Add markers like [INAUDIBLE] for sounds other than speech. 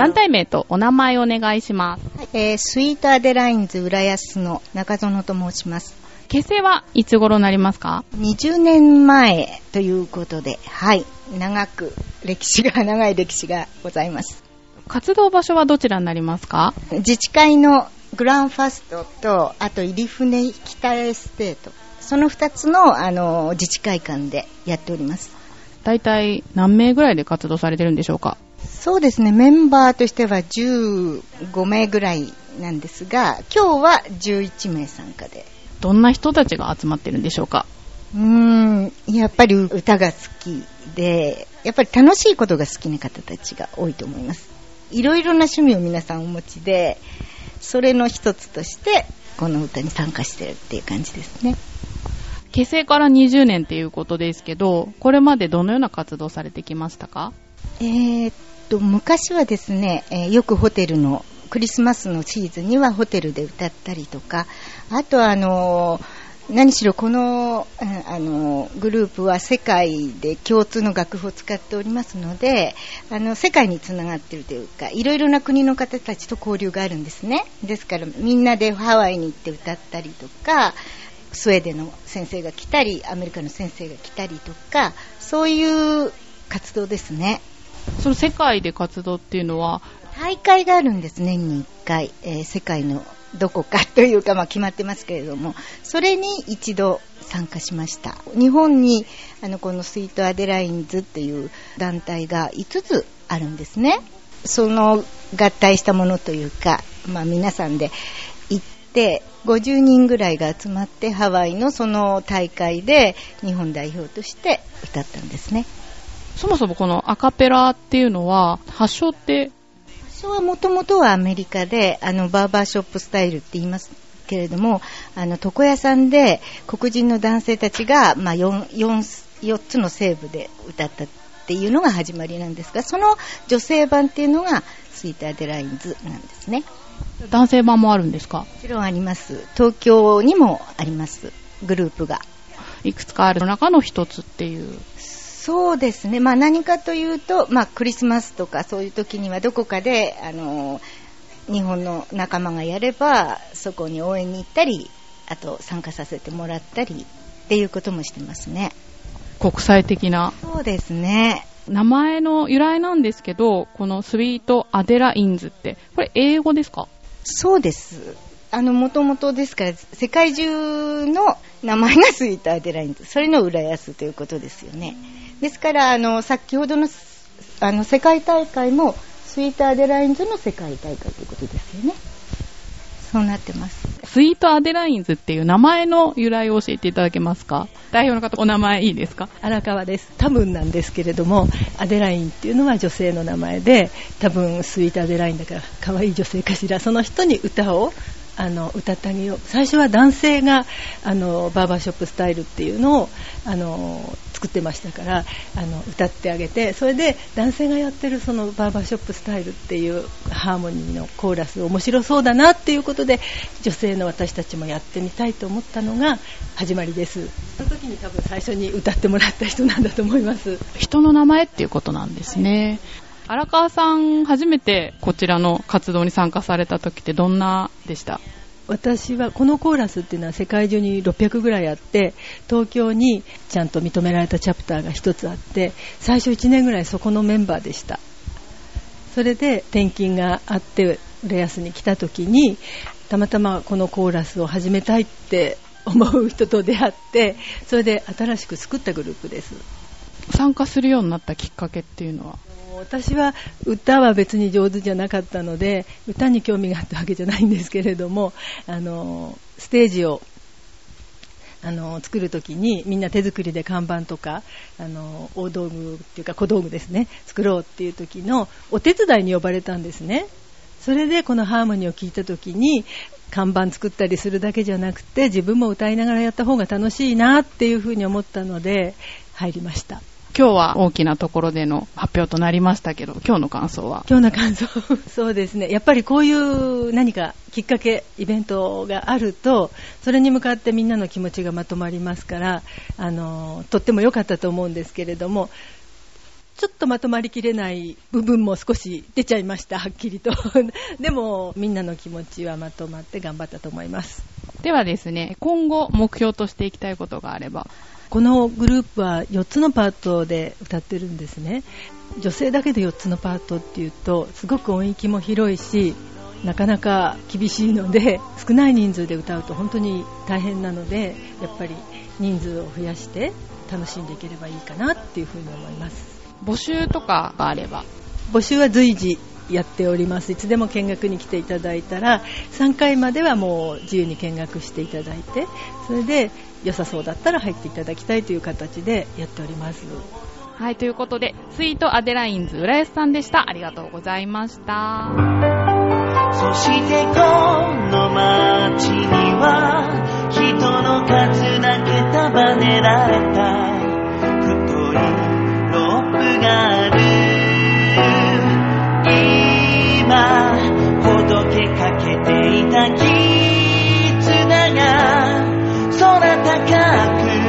団体名とお名前をお願いします。えースイートアデラインズ浦安の中園と申します。結成はいつ頃になりますか？20年前ということで、はい、長く歴史が、[LAUGHS] 長い歴史がございます。活動場所はどちらになりますか？自治会のグランファストと、あと入船北エステート、その2つの、あの、自治会館でやっております。大体何名ぐらいで活動されてるんでしょうか？そうですね、メンバーとしては15名ぐらいなんですが、今日は11名参加で。どんな人たちが集まってるんでしょうか？うーん、やっぱり歌が好きで、やっぱり楽しいことが好きな方たちが多いと思います。いろいろな趣味を皆さんお持ちで、それの一つとして、この歌に参加してるっていう感じですね。結成から20年っていうことですけど、これまでどのような活動されてきましたか？えーっと、昔はですね、えーよくホテルの、クリスマスのシーズンにはホテルで歌ったりとか、あとはあのー何しろこの、あのーグループは世界で共通の楽譜を使っておりますので、あの、世界につながっているというか、いろいろな国の方たちと交流があるんですね。ですから、みんなでハワイに行って歌ったりとか、スウェーデンの先生が来たり、アメリカの先生が来たりとか、そういう活動ですね。その世界で活動っていうのは、大会があるんです、年に1回、えー世界のどこかというか、まあ、決まってますけれども、それに一度参加しました。日本にあのこのスイートアデラインズっていう団体が5つあるんですね。その合体したものというか、まあ、皆さんで行って、50人ぐらいが集まってハワイのその大会で日本代表として歌ったんですね。そもそもこのアカペラっていうのは、発祥って、発祥はもともとはアメリカで、あの、バーバーショップスタイルって言いますけれども、あの、床屋さんで黒人の男性たちが、まあ、4、4、4つのセーブで歌ったっていうのが始まりなんですが、その女性版っていうのが、スイートアデラインズなんですね。男性版もあるんですか？もちろんあります。東京にもあります。グループが。いくつかある中の一つっていう。そうですね。まあ何かというと、まあクリスマスとかそういう時にはどこかで、あの、日本の仲間がやれば、そこに応援に行ったり、あと参加させてもらったりっていうこともしてますね。国際的な？そうですね。名前の由来なんですけど、このスイートアデラインズって、これ英語ですか？そうです。あの、もともとですから、世界中の名前がスイートアデラインズ。それの浦安ということですよね。ですから、あの、先ほどの、あの、世界大会も、スイートアデラインズの世界大会ということですよね。そうなってます。スイートアデラインズっていう名前の由来を教えていただけますか？代表の方、お名前いいですか？荒川です多分なんですけれどもアデラインっていうのは女性の名前で多分スイートアデラインだから可愛い女性かしらその人に歌をあの歌ってあげよう最初は男性があのバーバーショップスタイルっていうのをあの作ってましたからあの歌ってあげてそれで男性がやってるそのバーバーショップスタイルっていうハーモニーのコーラス面白そうだなっていうことで女性の私たちもやってみたいと思ったのが始まりです。その時に多分最初に歌ってもらった人なんだと思います。人の名前っていうことなんですね。荒川さん、初めてこちらの活動に参加された時ってどんなでした？私はこのコーラスっていうのは世界中に600ぐらいあって東京にちゃんと認められたチャプターが1つあって最初1年ぐらいそこのメンバーでした。それで転勤があって浦安に来た時にたまたまこのコーラスを始めたいって思う人と出会ってそれで新しく作ったグループです。参加するようになったきっかけっていうのは？私は歌は別に上手じゃなかったので歌に興味があったわけじゃないんですけれどもあのステージをあの作るときにみんな手作りで看板とかあの大道具っていうか小道具ですね作ろうっていう時のお手伝いに呼ばれたんですね。それでこのハーモニーを聴いた時に看板作ったりするだけじゃなくて自分も歌いながらやった方が楽しいなっていうふうに思ったので入りました。今日は大きなところでの発表となりましたけど、今日の感想は？今日の感想 [LAUGHS] そうですねやっぱりこういう何かきっかけイベントがあるとそれに向かってみんなの気持ちがまとまりますからあのとっても良かったと思うんですけれどもちょっとまとまりきれない部分も少し出ちゃいました、はっきりと。[LAUGHS] でも、みんなの気持ちはまとまって頑張ったと思います。ではですね、今後目標としていきたいことがあれば。このグループは4つのパートで歌ってるんですね。女性だけで4つのパートっていうと、すごく音域も広いし、なかなか厳しいので、少ない人数で歌うと本当に大変なので、やっぱり人数を増やして楽しんでいければいいかなっていうふうに思います。募集とかがあれば募集は随時やっております。いつでも見学に来ていただいたら3回まではもう自由に見学していただいてそれで良さそうだったら入っていただきたいという形でやっております。はいということでスイートアデラインズ浦安さんでした。ありがとうございました。そしてこの街には人の数だけ束ねられた高く